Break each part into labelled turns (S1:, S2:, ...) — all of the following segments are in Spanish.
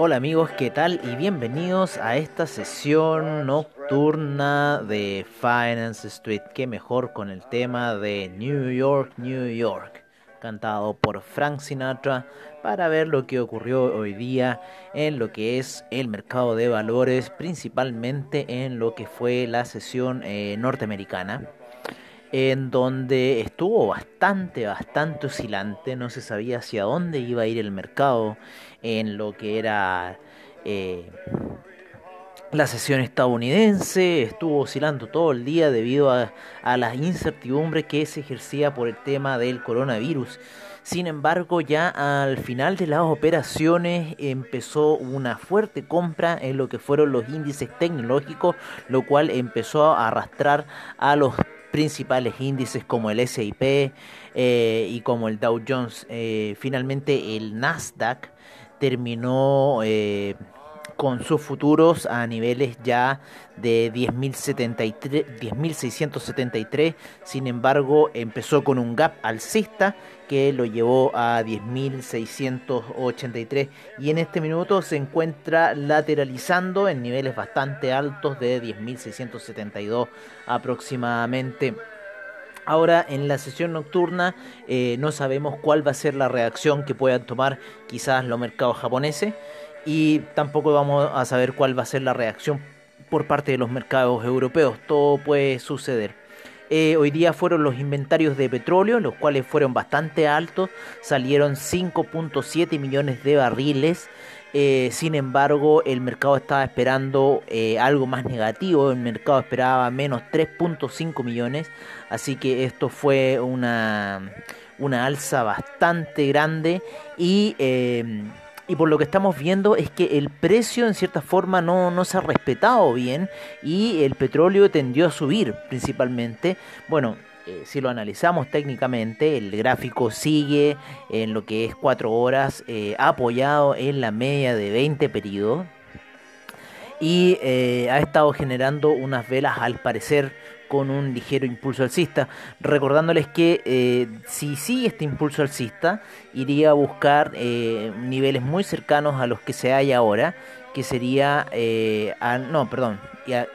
S1: Hola amigos, ¿qué tal? Y bienvenidos a esta sesión nocturna de Finance Street. Qué mejor con el tema de New York, New York, cantado por Frank Sinatra, para ver lo que ocurrió hoy día en lo que es el mercado de valores, principalmente en lo que fue la sesión eh, norteamericana en donde estuvo bastante, bastante oscilante, no se sabía hacia dónde iba a ir el mercado en lo que era eh, la sesión estadounidense, estuvo oscilando todo el día debido a, a la incertidumbre que se ejercía por el tema del coronavirus. Sin embargo, ya al final de las operaciones empezó una fuerte compra en lo que fueron los índices tecnológicos, lo cual empezó a arrastrar a los principales índices como el SIP eh, y como el Dow Jones. Eh, finalmente el Nasdaq terminó eh, con sus futuros a niveles ya de 10.673. Sin embargo, empezó con un gap alcista que lo llevó a 10.683 y en este minuto se encuentra lateralizando en niveles bastante altos de 10.672 aproximadamente. Ahora en la sesión nocturna eh, no sabemos cuál va a ser la reacción que puedan tomar quizás los mercados japoneses y tampoco vamos a saber cuál va a ser la reacción por parte de los mercados europeos. Todo puede suceder. Eh, hoy día fueron los inventarios de petróleo, los cuales fueron bastante altos, salieron 5.7 millones de barriles. Eh, sin embargo, el mercado estaba esperando eh, algo más negativo, el mercado esperaba menos 3.5 millones, así que esto fue una, una alza bastante grande y y por lo que estamos viendo es que el precio en cierta forma no, no se ha respetado bien y el petróleo tendió a subir principalmente. Bueno, eh, si lo analizamos técnicamente, el gráfico sigue en lo que es 4 horas eh, apoyado en la media de 20 periodos y eh, ha estado generando unas velas al parecer con un ligero impulso alcista, recordándoles que eh, si sigue este impulso alcista, iría a buscar eh, niveles muy cercanos a los que se hay ahora, que sería, eh, no, perdón,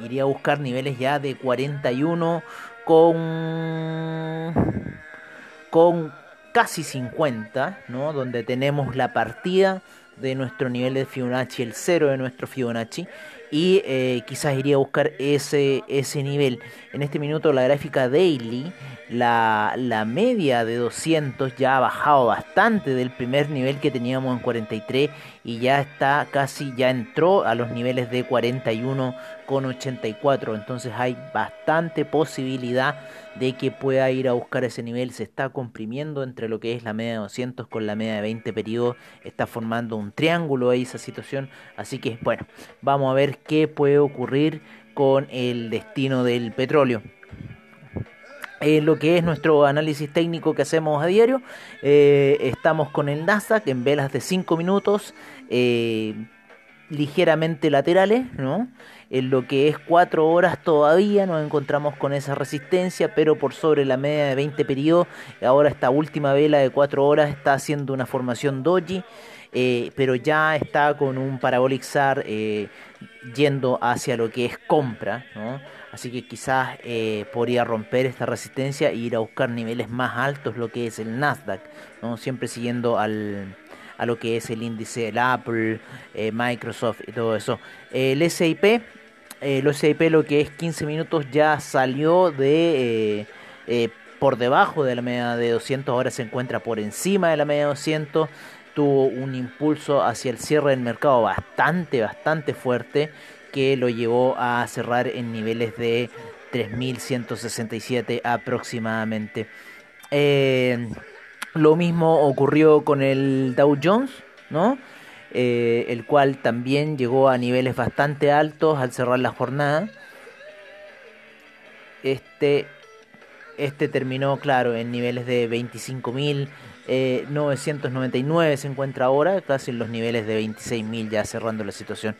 S1: iría a buscar niveles ya de 41 con, con casi 50, ¿no? donde tenemos la partida de nuestro nivel de Fibonacci, el cero de nuestro Fibonacci, y eh, quizás iría a buscar ese, ese nivel. En este minuto la gráfica daily, la, la, media de 200 ya ha bajado bastante del primer nivel que teníamos en 43 y ya está casi, ya entró a los niveles de 41 con 84. Entonces hay bastante posibilidad de que pueda ir a buscar ese nivel. Se está comprimiendo entre lo que es la media de 200 con la media de 20 periodos. Está formando un triángulo ahí esa situación. Así que bueno, vamos a ver qué puede ocurrir con el destino del petróleo. En lo que es nuestro análisis técnico que hacemos a diario, eh, estamos con el Nasdaq en velas de 5 minutos, eh, ligeramente laterales, ¿no? En lo que es 4 horas todavía nos encontramos con esa resistencia, pero por sobre la media de 20 periodos. Ahora esta última vela de 4 horas está haciendo una formación doji, eh, pero ya está con un parabolic SAR yendo hacia lo que es compra, ¿no? Así que quizás eh, podría romper esta resistencia e ir a buscar niveles más altos, lo que es el Nasdaq, ¿no? Siempre siguiendo al, a lo que es el índice, el Apple, eh, Microsoft y todo eso. el SIP, eh, el SIP lo que es 15 minutos ya salió de por debajo de la media de 200, ahora se encuentra por encima de la media de 200 tuvo un impulso hacia el cierre del mercado bastante, bastante fuerte que lo llevó a cerrar en niveles de 3.167 aproximadamente. Eh, lo mismo ocurrió con el Dow Jones, ¿no? eh, el cual también llegó a niveles bastante altos al cerrar la jornada. Este, este terminó, claro, en niveles de 25.999 eh, se encuentra ahora, casi en los niveles de 26.000 ya cerrando la situación.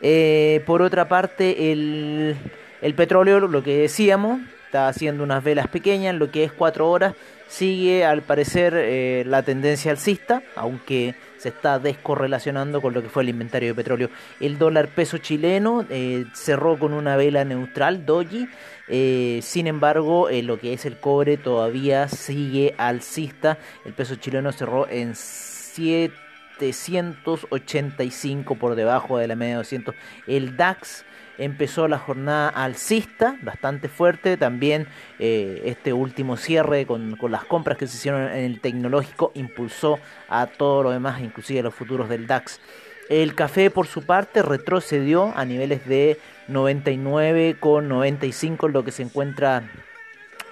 S1: Eh, por otra parte, el, el petróleo, lo que decíamos, está haciendo unas velas pequeñas, lo que es 4 horas, sigue al parecer eh, la tendencia alcista, aunque se está descorrelacionando con lo que fue el inventario de petróleo. El dólar peso chileno eh, cerró con una vela neutral, doji, eh, sin embargo lo que es el cobre todavía sigue alcista, el peso chileno cerró en 785 por debajo de la media de 200. El DAX empezó la jornada alcista, bastante fuerte. También eh, este último cierre con, las compras que se hicieron en el tecnológico impulsó a todo lo demás, inclusive a los futuros del DAX. El café, por su parte, retrocedió a niveles de 99,95, lo que se encuentra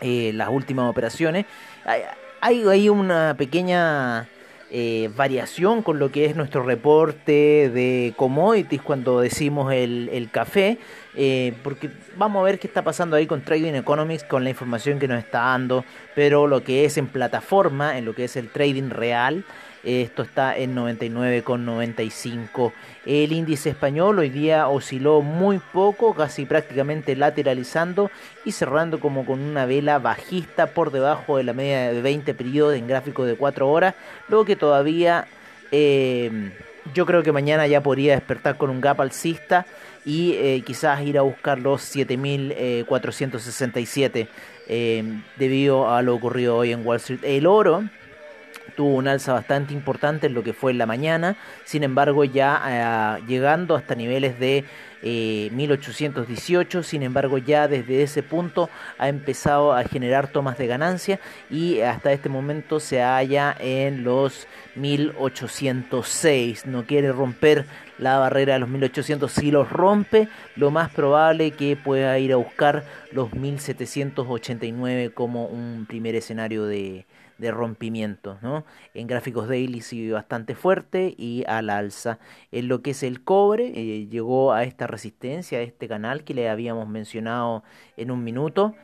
S1: eh, las últimas operaciones. Hay, hay una pequeña eh, variación con lo que es nuestro reporte de commodities cuando decimos el, café, eh, porque vamos a ver qué está pasando ahí con Trading Economics, con la información que nos está dando, pero lo que es en plataforma, en lo que es el trading real, esto está en 99,95. El índice español hoy día osciló muy poco, casi prácticamente lateralizando y cerrando como con una vela bajista por debajo de la media de 20 periodos en gráfico de 4 horas. Luego que todavía eh, yo creo que mañana ya podría despertar con un gap alcista y eh, quizás ir a buscar los 7467 eh, debido a lo ocurrido hoy en Wall Street. El oro tuvo un alza bastante importante en lo que fue en la mañana, sin embargo ya eh, llegando hasta niveles de 1818, eh, sin embargo ya desde ese punto ha empezado a generar tomas de ganancia y hasta este momento se halla en los 1806, no quiere romper la barrera de los 1800, si los rompe. Lo más probable que pueda ir a buscar los 1789 como un primer escenario de, de rompimiento. ¿no? En gráficos daily siguió bastante fuerte y al alza. En lo que es el cobre, eh, llegó a esta resistencia, a este canal que le habíamos mencionado en un minuto.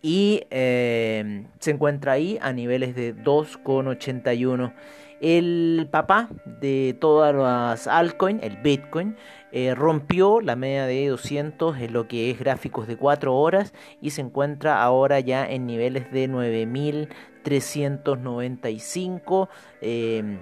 S1: Y eh, se encuentra ahí a niveles de 2,81. El papá de todas las altcoins, el Bitcoin, eh, rompió la media de 200 en lo que es gráficos de 4 horas y se encuentra ahora ya en niveles de 9.000. 395 em,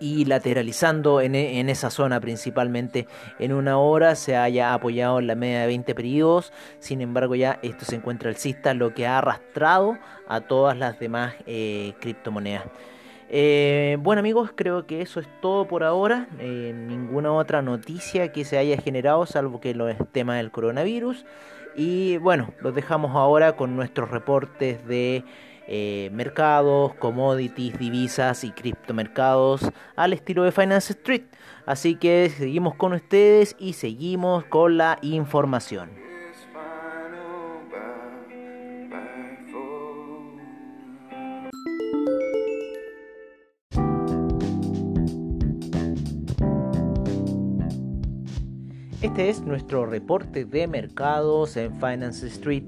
S1: y lateralizando e, en, esa zona principalmente en una hora se haya apoyado en la media de 20 periodos sin embargo ya esto se encuentra alcista lo que ha arrastrado a todas las demás eh, criptomonedas eh, bueno amigos, creo que eso es todo por ahora. Eh, ninguna otra noticia que se haya generado salvo que lo es tema del coronavirus. Y bueno, los dejamos ahora con nuestros reportes de eh, mercados, commodities, divisas y criptomercados al estilo de Finance Street. Así que seguimos con ustedes y seguimos con la información. Este es nuestro reporte de mercados en Finance Street.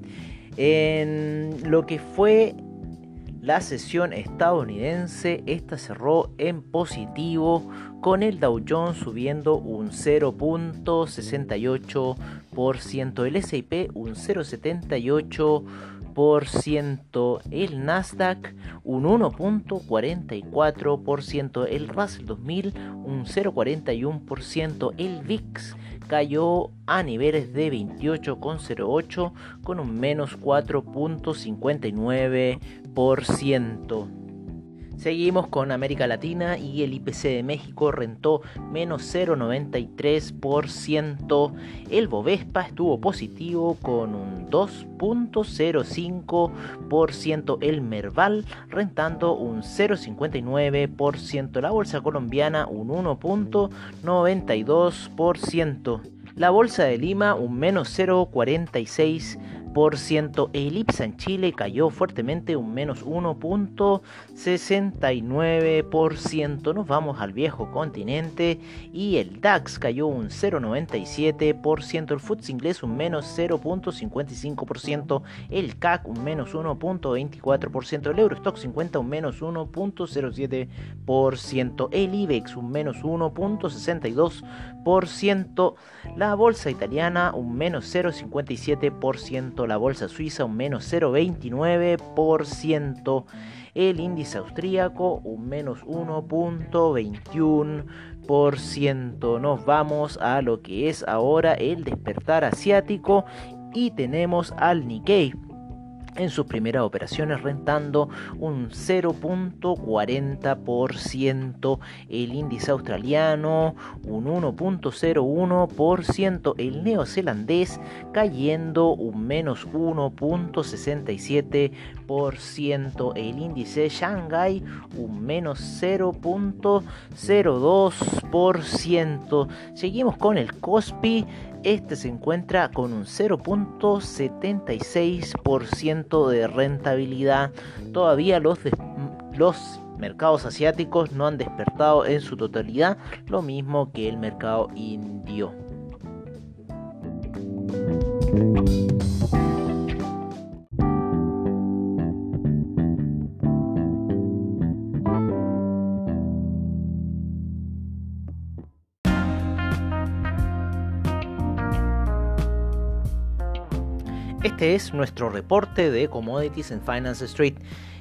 S1: En lo que fue la sesión estadounidense, esta cerró en positivo con el Dow Jones subiendo un 0.68%, el S&P un 0.78%, el Nasdaq un 1.44%, el Russell 2000 un 0.41%, el VIX cayó a niveles de 28,08 con un menos 4.59%. Seguimos con América Latina y el IPC de México rentó menos 0,93%. El Bovespa estuvo positivo con un 2,05%. El Merval rentando un 0,59%. La bolsa colombiana un 1,92%. La bolsa de Lima un menos 0,46%. El IPSA en Chile cayó fuertemente un menos 1.69%. Nos vamos al viejo continente y el DAX cayó un 0.97%. El FTSE inglés un menos 0.55%. El CAC un menos 1.24%. El Eurostock 50 un menos 1.07%. El IBEX un menos 1.62%. La bolsa italiana un menos 0.57% la bolsa suiza un menos 0,29%, el índice austríaco un menos 1.21%. Nos vamos a lo que es ahora el despertar asiático y tenemos al Nikkei en sus primeras operaciones rentando un 0.40%, el índice australiano un 1.01%, el neozelandés cayendo un menos 1.67%, el índice Shanghai un menos 0.02%. Seguimos con el Kospi este se encuentra con un 0.76% de rentabilidad. Todavía los, los mercados asiáticos no han despertado en su totalidad, lo mismo que el mercado indio. Este es nuestro reporte de Commodities en Finance Street.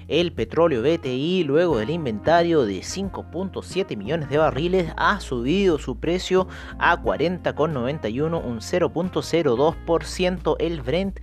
S1: El petróleo BTI, luego del inventario de 5.7 millones de barriles, ha subido su precio a 40,91, un 0.02%. El Brent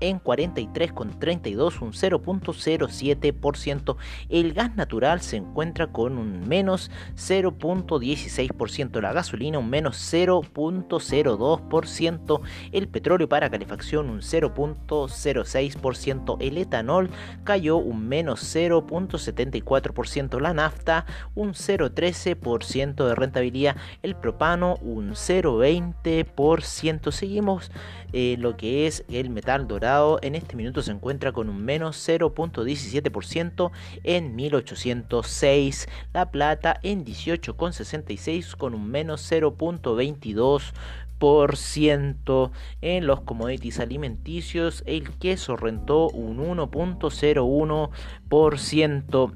S1: en 43,32, un 0.07%. El gas natural se encuentra con un menos 0.16%. La gasolina un menos 0.02%. El petróleo para calefacción un 0.06%. El etanol cayó un menos 0.74%, la nafta un 0.13% de rentabilidad, el propano un 0.20%. Seguimos eh, lo que es el metal dorado, en este minuto se encuentra con un menos 0.17% en 1806, la plata en 18.66 con un menos 0.22% en los commodities alimenticios, el queso rentó un 1.01%.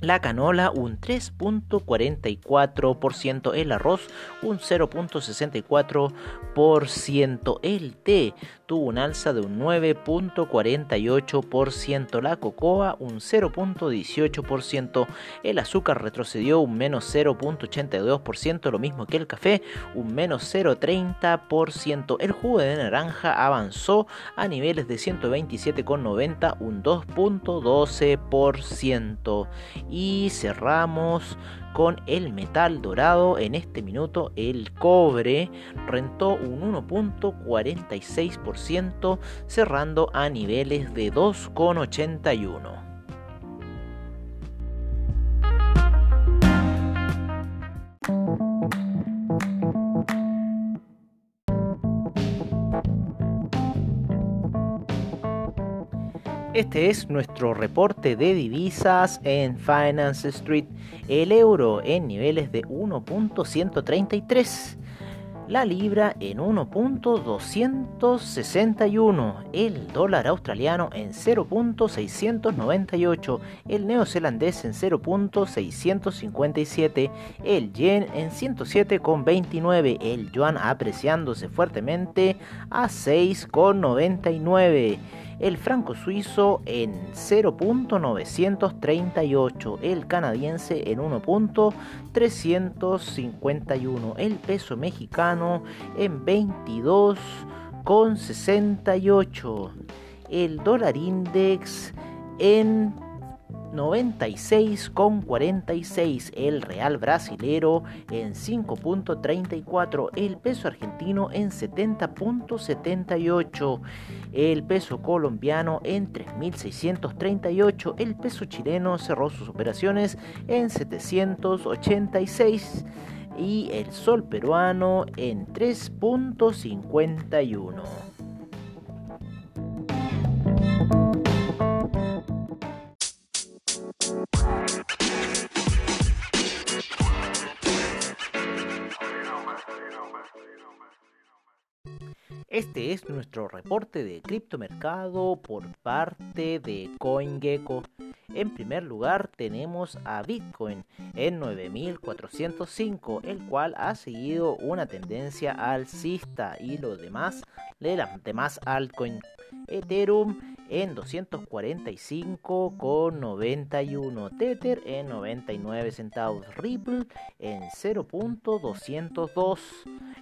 S1: La canola un 3.44%, el arroz un 0.64%, el té tuvo un alza de un 9.48%, la cocoa un 0.18%, el azúcar retrocedió un menos 0.82%, lo mismo que el café, un menos 0.30%, el jugo de naranja avanzó a niveles de 127,90, un 2.12%. Y cerramos con el metal dorado. En este minuto el cobre rentó un 1.46% cerrando a niveles de 2,81. Este es nuestro reporte de divisas en Finance Street. El euro en niveles de 1.133. La libra en 1.261. El dólar australiano en 0.698. El neozelandés en 0.657. El yen en 107,29. El yuan apreciándose fuertemente a 6,99 el franco suizo en 0.938, el canadiense en 1.351, el peso mexicano en 22.68, el dólar index en 96,46. El real brasilero en 5.34 el peso argentino en 70.78 el peso colombiano en 3.638 el peso chileno cerró sus operaciones en 786 y el sol peruano en 3.51 Este es nuestro reporte de criptomercado por parte de CoinGecko. En primer lugar tenemos a Bitcoin en 9405, el cual ha seguido una tendencia alcista y los demás de las demás altcoins. Ethereum en 245,91, Tether en 99 centavos, Ripple en 0.202,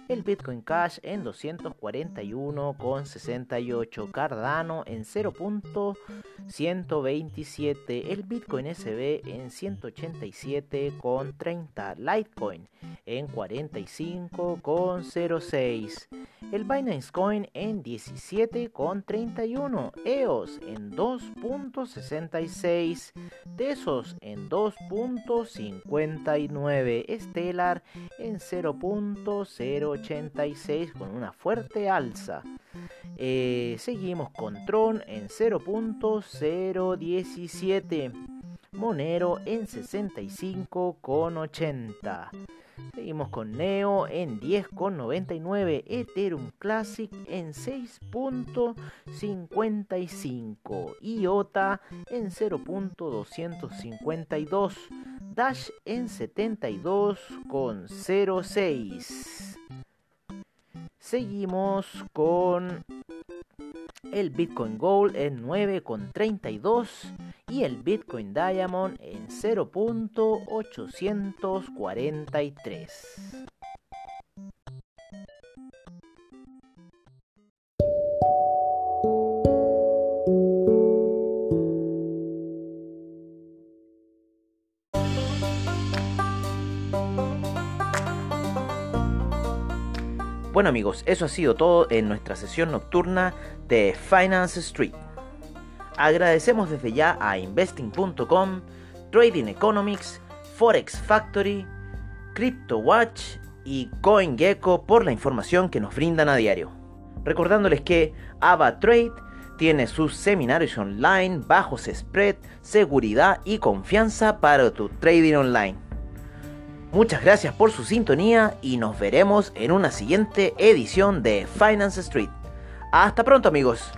S1: el Bitcoin Cash en 241,68, Cardano en 0.127, el Bitcoin SB en 187,30, Litecoin en 45,06, el Binance Coin en 17,31, EOS en 2.66, Tesos en 2.59, Stellar en 0.086 con una fuerte alza. Eh, seguimos con Tron en 0.017. Monero en 65,80. Seguimos con Neo en 10,99. Ethereum Classic en 6.55. IOTA en 0.252. Dash en 72,06. Seguimos con el Bitcoin Gold en 9,32 y el Bitcoin Diamond en 0.843. Bueno amigos, eso ha sido todo en nuestra sesión nocturna de Finance Street. Agradecemos desde ya a investing.com, Trading Economics, Forex Factory, CryptoWatch y CoinGecko por la información que nos brindan a diario. Recordándoles que AvaTrade tiene sus seminarios online, bajos spread, seguridad y confianza para tu trading online. Muchas gracias por su sintonía y nos veremos en una siguiente edición de Finance Street. Hasta pronto amigos.